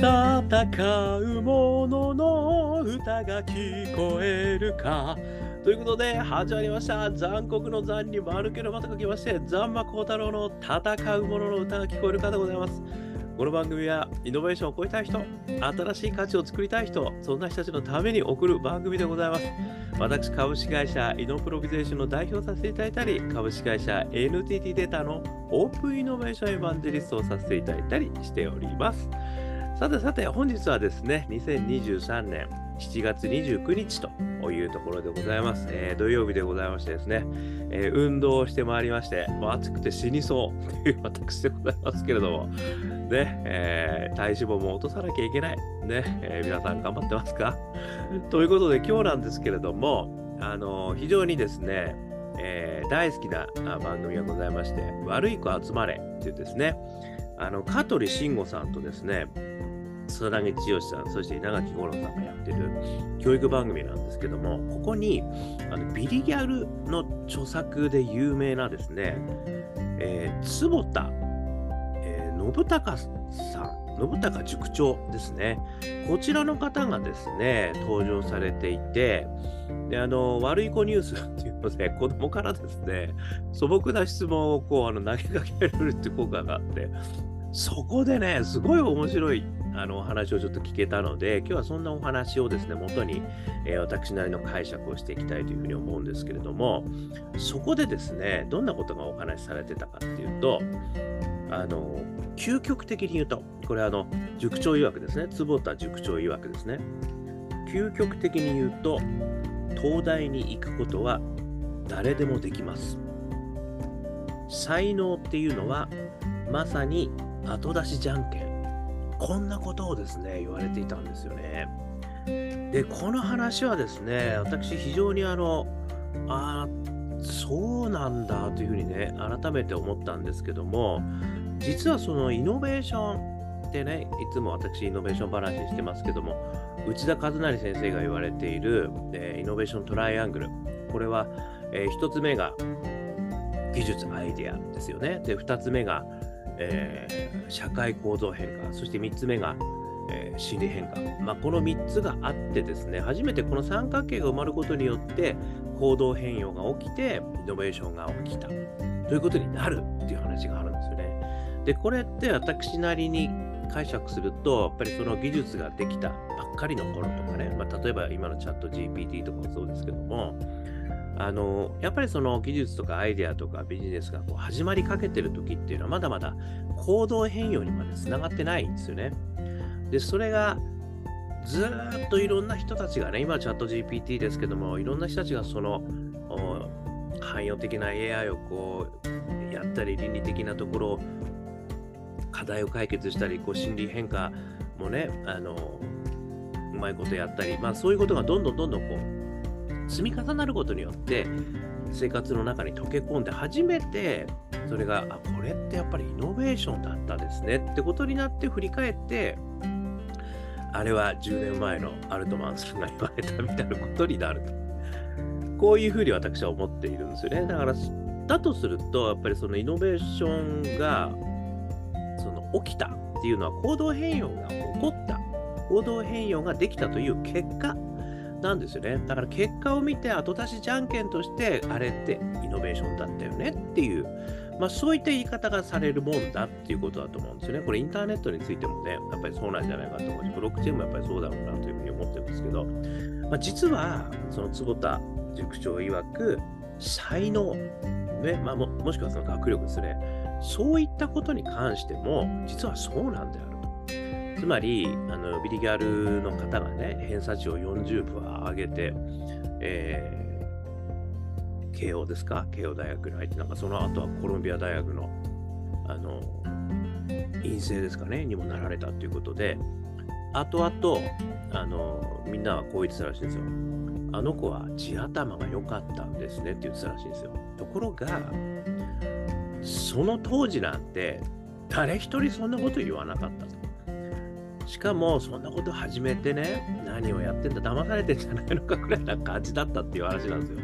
戦う者のの歌が聞こえるか。ということで始まりました。残酷の残に丸けのまた書きましてザンマコウタロウの戦う者の歌が聞こえるかでございます。この番組はイノベーションを超えたい人新しい価値を作りたい人そんな人たちのために送る番組でございます。私株式会社イノプロビゼーションの代表させていただいたり株式会社 NTT データのオープンイノベーションエヴァンジェリストをさせていただいたりしております。さてさて、本日はですね、2023年7月29日というところでございます。えー、土曜日でございましてですね、えー、運動をしてまいりまして、もう暑くて死にそうという私でございますけれども、ね、えー、体脂肪も落とさなきゃいけない。ね、え皆さん頑張ってますか？ということで、今日なんですけれども、あの非常にですね、え大好きな番組がございまして、悪い子集まれっていうですね、あの香取慎吾さんとですね、草薙剛さん、そして稲垣吾郎さんがやってる教育番組なんですけども、ここにあのビリギャルの著作で有名なですね、えー、坪田、えー、信孝さん、信孝塾長ですね。こちらの方がですね、登場されていて、であの悪い子ニュースっていうので、子供からですね、素朴な質問をこうあの投げかけられるって効果があって、そこでね、すごい面白いあのお話をちょっと聞けたので、今日はそんなお話をですね、元に、えー、私なりの解釈をしていきたいというふうに思うんですけれども、そこでですね、どんなことがお話しされてたかっていうと、あの、究極的に言うと、これあの、塾長曰くですね、坪田塾長曰くですね、究極的に言うと、東大に行くことは誰でもできます。才能っていうのはまさに後出しじゃんけん。こんなことをですね、言われていたんですよね。で、この話はですね、私非常にあの、ああ、そうなんだというふうにね、改めて思ったんですけども、実はそのイノベーションってね、いつも私イノベーション話してますけども、内田和成先生が言われている、えー、イノベーショントライアングル。これは、えー、1つ目が技術、アイデアですよね。で、2つ目が、えー、社会構造変化、そして3つ目が、えー、心理変化、まあ、この3つがあってですね、初めてこの三角形が埋まることによって行動変容が起きて、イノベーションが起きたということになるっていう話があるんですよね。で、これって私なりに解釈すると、やっぱりその技術ができたばっかりの頃とかね、まあ、例えば今のチャット GPT とかもそうですけども、あのやっぱりその技術とかアイデアとかビジネスがこう始まりかけてる時っていうのはまだまだ行動変容にまでつながってないんですよね。で、それがずっといろんな人たちがね、今チャット GPT ですけども、いろんな人たちがその汎用的な AI をこうやったり、倫理的なところを課題を解決したり、こう心理変化もね、あのうまいことやったり、まあそういうことがどんどんどんどんこう積み重なることによって生活の中に溶け込んで初めてそれがあこれってやっぱりイノベーションだったですねってことになって振り返ってあれは10年前のアルトマンさんが言われたみたいなことになると。こういうふうに私は思っているんですよね。だから、だとすると、やっぱりそのイノベーションがその起きたっていうのは行動変容が起こった。行動変容ができたという結果なんですよね。だから結果を見て後出しじゃんけんとしてあれってイノベーションだったよねっていう、まあ、そういった言い方がされるもんだっていうことだと思うんですよね。これインターネットについてもね、やっぱりそうなんじゃないかと思うし、ブロックチェーンもやっぱりそうだろうなというふうに思ってるんですけど、まあ、実はその坪田塾長曰く才能、ねまあも、もしくはその学力ですね、そういったことに関しても実はそうなんだよつまり、あのビリギャルの方がね、偏差値を40分上げて、えー、慶応ですか？慶応大学に入って、なんかその後はコロンビア大学の、あの、院生ですかね、にもなられたということで、後々、あの、みんなはこう言ってたらしいんですよ。あの子は地頭が良かったんですねって言ってたらしいんですよ。ところが、その当時なんて、誰一人そんなこと言わなかった。しかも、そんなこと始めてね、何をやってんだ、騙されてんじゃないのかくらいな感じだったっていう話なんですよ。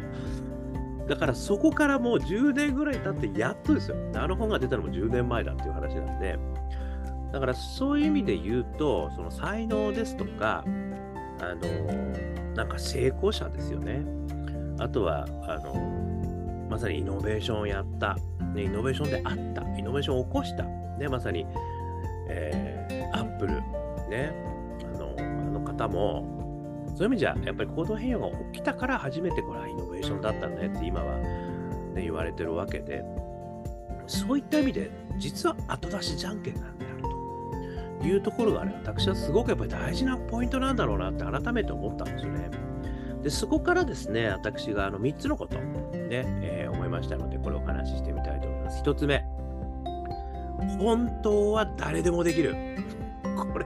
だからそこからもう10年ぐらい経ってやっとですよ。あの本が出たのも10年前だっていう話なんで、だからそういう意味で言うと、その才能ですとか、あの、なんか成功者ですよね。あとは、あの、まさにイノベーションをやった、ね、イノベーションであった、イノベーションを起こした、ね、まさに、えー、アップル、ね、あの、あの方も、そういう意味じゃ、やっぱり行動変容が起きたから初めてこれはイノベーションだったねって今は、ね、言われてるわけで、そういった意味で、実は後出しじゃんけんなんであるというところがね、私はすごくやっぱり大事なポイントなんだろうなって改めて思ったんですよね。で、そこからですね、私があの3つのこと、ね、えー、思いましたので、これをお話ししてみたいと思います。1つ目、本当は誰でもできる。これ、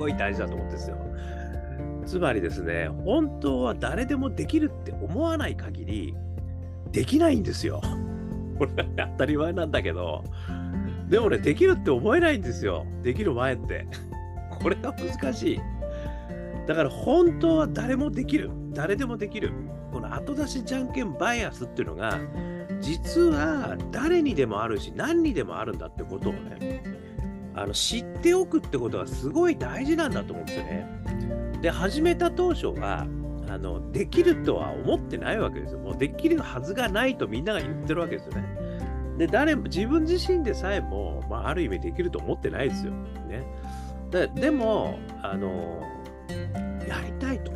ごい大事だと思うんですよ。つまりですね、本当は誰でもできるって思わない限り、できないんですよ。これ当たり前なんだけど、でもね、できるって思えないんですよ。できる前って。これが難しい。だから本当は誰もできる。誰でもできる。この後出しじゃんけんバイアスっていうのが、実は誰にでもあるし、何にでもあるんだってことをね、あの知っておくってことがすごい大事なんだと思うんですよね。で、始めた当初は、あのできるとは思ってないわけですよ。もうできるはずがないとみんなが言ってるわけですよね。で、誰も、自分自身でさえも、まあ、ある意味できると思ってないですよ。ね。ででも、あの、やりたいと。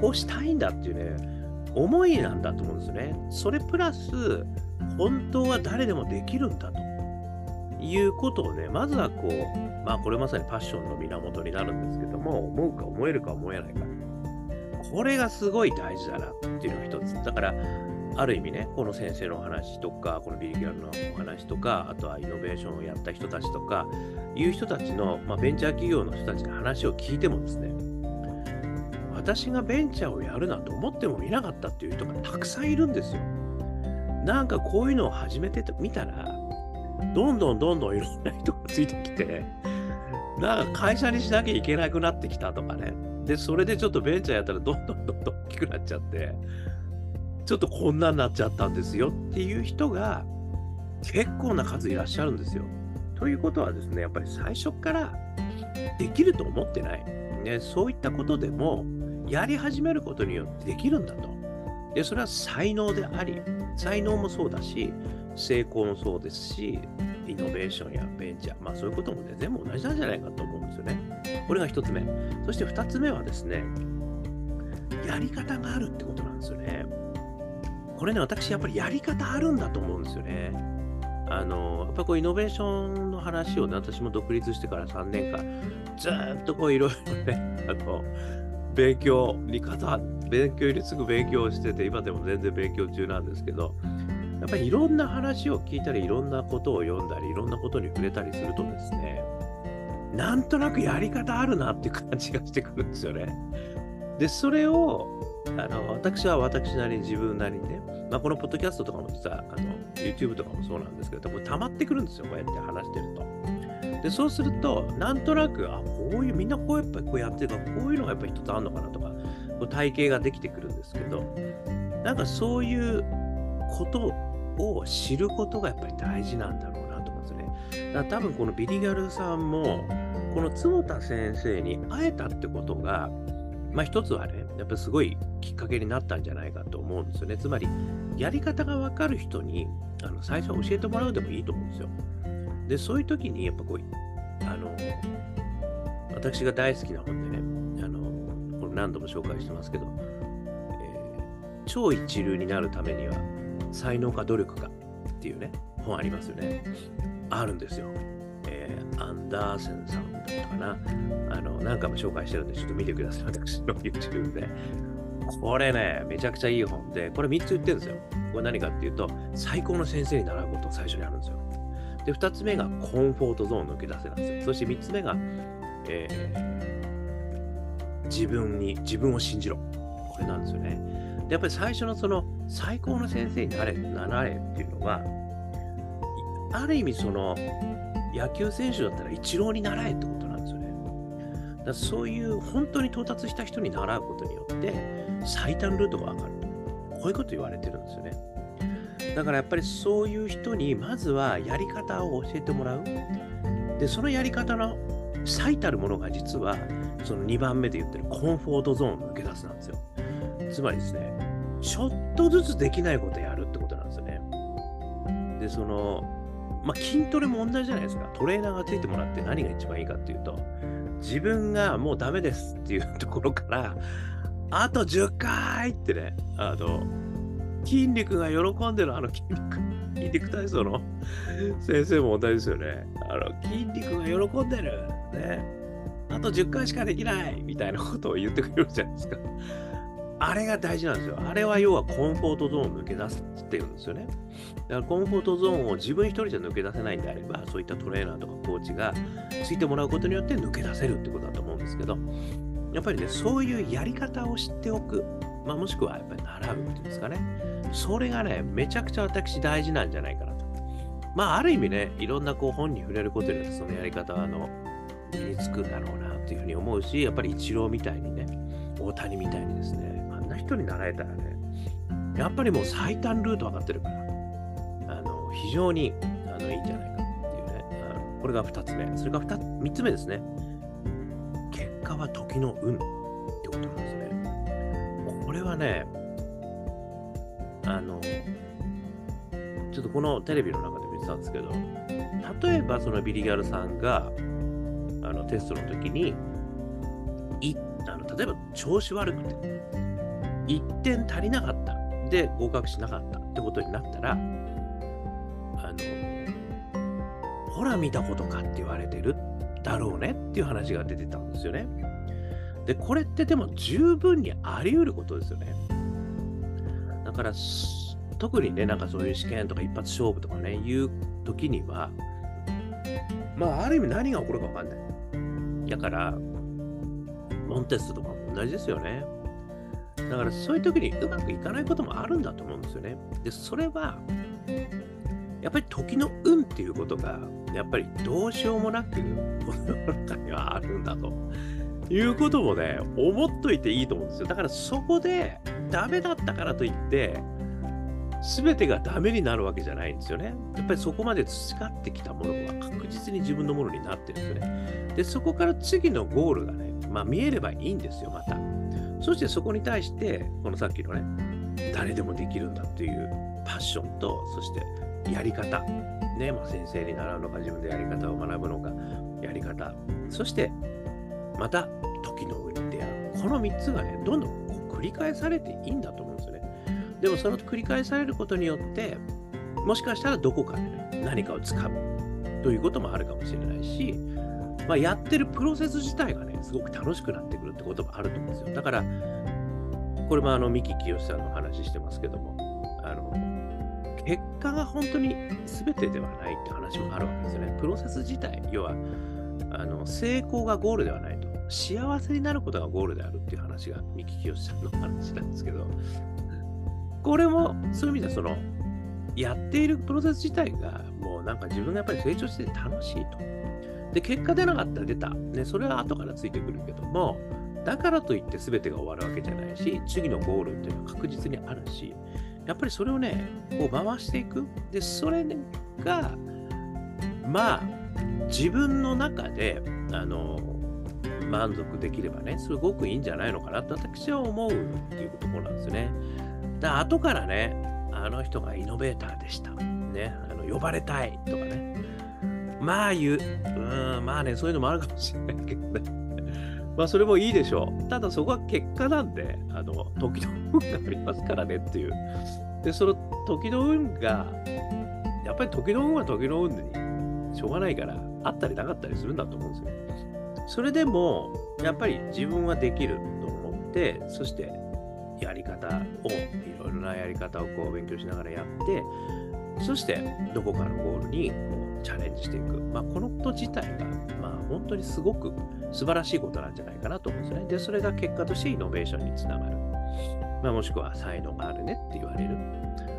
こうしたいんだっていうね、思いなんだと思うんですよね。それプラス、本当は誰でもできるんだということをね、まずはこう、まあこれまさにパッションの源になるんですけども、思うか思えるか思えないか。これがすごい大事だなっていうのが一つ。だから、ある意味ね、この先生のお話とか、このビリギャルのお話とか、あとはイノベーションをやった人たちとか、いう人たちの、まあ、ベンチャー企業の人たちの話を聞いてもですね、私がベンチャーをやるなんて思ってもみなかったっていう人がたくさんいるんですよ。なんかこういうのを始めてみたら、どんどんどんどんいろんな人がついてきて、なんか会社にしなきゃいけなくなってきたとかね。で、それでちょっとベンチャーやったらどんどんどんどん大きくなっちゃって、ちょっとこんなになっちゃったんですよっていう人が結構な数いらっしゃるんですよ。ということはですね、やっぱり最初からできると思ってない。ね、そういったことでもやり始めることによってできるんだと。で、それは才能であり、才能もそうだし、成功もそうですし、イノベーションやベンチャー、まあそういうこともね、全部同じなんじゃないかと思うんですよね。これが一つ目。そして二つ目はですね、やり方があるってことなんですよね。これね、私やっぱりやり方あるんだと思うんですよね。あの、やっぱこうイノベーションの話をね、私も独立してから3年間、ずっとこういろいろね、あの、勉強に方、勉強にすぐ勉強してて、今でも全然勉強中なんですけど、やっぱりいろんな話を聞いたり、いろんなことを読んだり、いろんなことに触れたりするとですね、なんとなくやり方あるなっていう感じがしてくるんですよね。で、それを、あの私は私なりに自分なりにね、まあ、このポッドキャストとかも実はあの YouTube とかもそうなんですけど、これ溜まってくるんですよ、こうやって話してると。で、そうすると、なんとなく、あ、こういう、みんなこうやっぱりこうやってるから、こういうのがやっぱり一つあるのかなとか、こう体系ができてくるんですけど、なんかそういうことを知ることがやっぱり大事なんだろうなと思うんですね。だから多分このビリギャルさんも、この坪田先生に会えたってことが、まあ一つはね、やっぱすごいきっかけになったんじゃないかと思うんですよね。つまり、やり方がわかる人にあの最初は教えてもらうでもいいと思うんですよ。で、そういう時に、やっぱこう、あの、私が大好きな本でね、あの、これ何度も紹介してますけど、えー、超一流になるためには、才能か努力かっていうね、本ありますよね。あるんですよ。えー、アンダーセンさんだったかな。あの、何回も紹介してるんで、ちょっと見てください。私の YouTube で。これね、めちゃくちゃいい本で、これ3つ言ってるんですよ。これ何かっていうと、最高の先生に習うこと最初にあるんですよ。で、2つ目がコンフォートゾーンの抜け出せなんですよ。そして3つ目が、えー、自分に、自分を信じろ。これなんですよね。で、やっぱり最初のその最高の先生になれ、なられっていうのは、ある意味その野球選手だったらイチローに習えってことなんですよね。だからそういう本当に到達した人に習うことによって最短ルートがわかると。こういうこと言われてるんですよね。だからやっぱりそういう人にまずはやり方を教えてもらう。で、そのやり方の最たるものが実は、その2番目で言ってるコンフォートゾーンを抜け出すなんですよ。つまりですね、ちょっとずつできないことやるってことなんですよね。で、その、まあ、筋トレも同じじゃないですか。トレーナーがついてもらって何が一番いいかっていうと、自分がもうダメですっていうところから、あと10回ってね、あの、筋肉が喜んでるあの筋肉、筋肉体操の先生も同じですよね。あの、筋肉が喜んでる。ね。あと10回しかできないみたいなことを言ってくれるじゃないですか。あれが大事なんですよ。あれは要はコンフォートゾーンを抜け出すっていうんですよね。だからコンフォートゾーンを自分一人じゃ抜け出せないんであれば、そういったトレーナーとかコーチがついてもらうことによって抜け出せるってことだと思うんですけど、やっぱりね、そういうやり方を知っておく、まあ、もしくはやっぱり習うっていうんですかね。それがね、めちゃくちゃ私大事なんじゃないかなと。まあ、ある意味ね、いろんなこう本に触れることによって、そのやり方はあの身につくんだろうなっていうふうに思うし、やっぱりイチローみたいにね、大谷みたいにですね、あんな人に習えたらね、やっぱりもう最短ルート分かってるから、あの非常にあのいいんじゃないかっていうね、あのこれが2つ目。それが 2, 3つ目ですね。結果は時の運ってことなんですね。これはね、あの、ちょっとこのテレビの中で見てたんですけど、例えばそのビリギャルさんがあのテストの時に、いあの例えば調子悪くて、1点足りなかった。で、合格しなかったってことになったら、あの、ほら見たことかって言われてるだろうねっていう話が出てたんですよね。で、これってでも十分にあり得ることですよね。だから、特にね、なんかそういう試験とか一発勝負とかね、いう時には、まあ、ある意味何が起こるかわかんない。だから、モンテストとかも同じですよね。だからそういう時にうまくいかないこともあるんだと思うんですよね。で、それは、やっぱり時の運っていうことが、やっぱりどうしようもなく、この世の中にはあるんだということもね、思っといていいと思うんですよ。だからそこでダメだったからといって、全てがダメになるわけじゃないんですよね。やっぱりそこまで培ってきたものは確実に自分のものになってるんですよね。で、そこから次のゴールがね、まあ見えればいいんですよ、また。そしてそこに対して、このさっきのね、誰でもできるんだっていうパッションと、そしてやり方、ね、まあ、先生に習うのか、自分でやり方を学ぶのか、やり方、そしてまた時の上に出会う。この3つがね、どんどん繰り返されていいんだと思うんですよね。でもその繰り返されることによって、もしかしたらどこかでね、何かをつかむということもあるかもしれないし、まあ、やってるプロセス自体がね、すごく楽しくなってくるってこともあると思うんですよ。だから、これもあの、三木清さんの話してますけども、あの、結果が本当に全てではないって話もあるわけですよね。プロセス自体、要は、あの成功がゴールではないと、幸せになることがゴールであるっていう話が三木清さんの話なんですけど、これもそういう意味ではその、やっているプロセス自体がもうなんか自分がやっぱり成長してて楽しいと。で、結果出なかったら出た。ね、それは後からついてくるけども、だからといって全てが終わるわけじゃないし、次のゴールっていうのは確実にあるし、やっぱりそれをね、こう回していく。で、それが、まあ、自分の中で、あの、満足できればね、すごくいいんじゃないのかなと私は思うっていうところなんですよね。だ後からね、あの人がイノベーターでした。ね、あの呼ばれたいとかね、まあ言う。うん、まあね、そういうのもあるかもしれないけどね。まあそれもいいでしょう。ただそこは結果なんで、あの、時の運がありますからねっていう。で、その時の運が、やっぱり時の運は時の運にしょうがないから、あったりなかったりするんだと思うんですよ。それでも、やっぱり自分はできると思って、そしてやり方を、いろいろなやり方をこう勉強しながらやって、そしてどこかのゴールにこうチャレンジしていく。まあ、このこと自体が、まあ、本当にすごく素晴らしいことなんじゃないかなと思うんですね。で、それが結果としてイノベーションにつながる。まあ、もしくは才能があるねって言われる。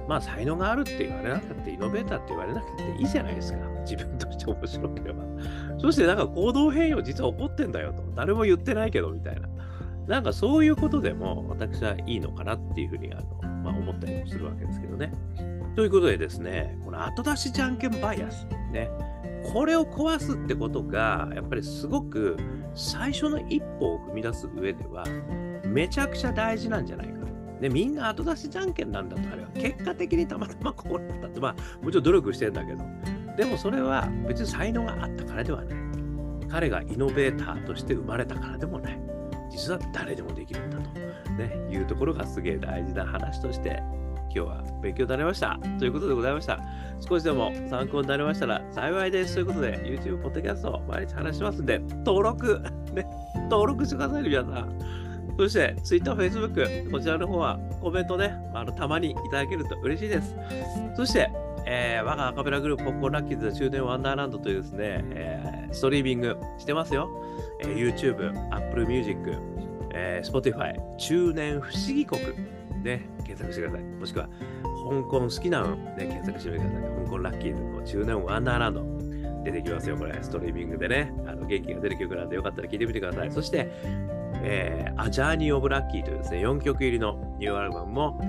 まあ、才能があるって言われなくて、イノベーターって言われなくていいじゃないですか。自分として面白ければ。そしてなんか行動変容実は起こってんだよと。誰も言ってないけどみたいな。なんかそういうことでも私はいいのかなっていうふうにあの、まあ、思ったりもするわけですけどね。ということでですね、この後出しじゃんけんバイアス、ね、これを壊すってことが、やっぱりすごく最初の一歩を踏み出す上では、めちゃくちゃ大事なんじゃないか。で、みんな後出しじゃんけんなんだと、あれは結果的にたまたまこうなったって、まあ、もちろん努力してんだけど、でもそれは別に才能があったからではない。彼がイノベーターとして生まれたからでもない。実は誰でもできるんだと、ね、いうところがすげえ大事な話として今日は勉強になりました。ということでございました。少しでも参考になりましたら幸いです。ということで、YouTube、ポッドキャスト毎日話しますんで、登録、ね、登録してくださいね、皆さん。そして、Twitter、Facebook、こちらの方はコメントね、あたまにいただけると嬉しいです。そして、えー、我がアカペラグループ、ポッコンラッキーズ中年ワンダーランドというですね、えー、ストリーミングしてますよ。えー、YouTube、Apple Music、えー、Spotify、中年不思議国。ね、検索してください。もしくは、香港好きなの、ね、検索してみてください。香港ラッキーズの中年ワンダーランド。出てきますよ、これ。ストリーミングでね。あの元気が出る曲なんでよかったら聴いてみてください。そして、えー、アジャーニー・オブ・ラッキーというですね、4曲入りのニューアルバムも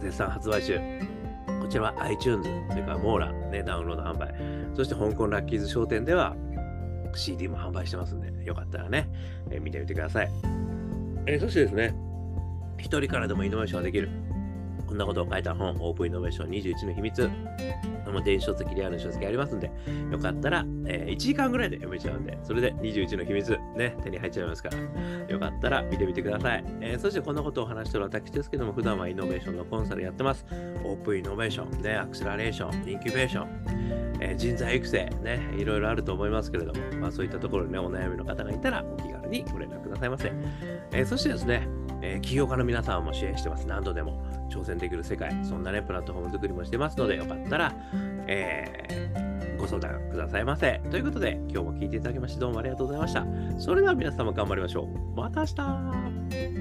絶賛発売中。こちらは iTunes、それからモーラ、ね、ダウンロード販売。そして香港ラッキーズ商店では CD も販売してますんで、よかったらね、えー、見てみてください。えー、そしてですね、一人からでもイノベーションができる。こんなことを書いた本、オープンイノベーション21の秘密。の電子書籍、リアルの書籍ありますんで、よかったら、えー、1時間ぐらいで読めちゃうんで、それで21の秘密、ね、手に入っちゃいますから、よかったら見てみてください。えー、そしてこんなことを話してる私ですけども、普段はイノベーションのコンサルやってます。オープンイノベーション、ね、アクセラレーション、インキュベーション、えー、人材育成、ね、いろいろあると思いますけれども、まあそういったところにね、お悩みの方がいたら、お気軽にご連絡くださいませ。え、そしてですね、えー、起業家の皆さんも支援してます。何度でも挑戦できる世界、そんなね、プラットフォーム作りもしてますので、よかったら、えー、ご相談くださいませ。ということで、今日も聞いていただきまして、どうもありがとうございました。それでは皆様頑張りましょう。また明日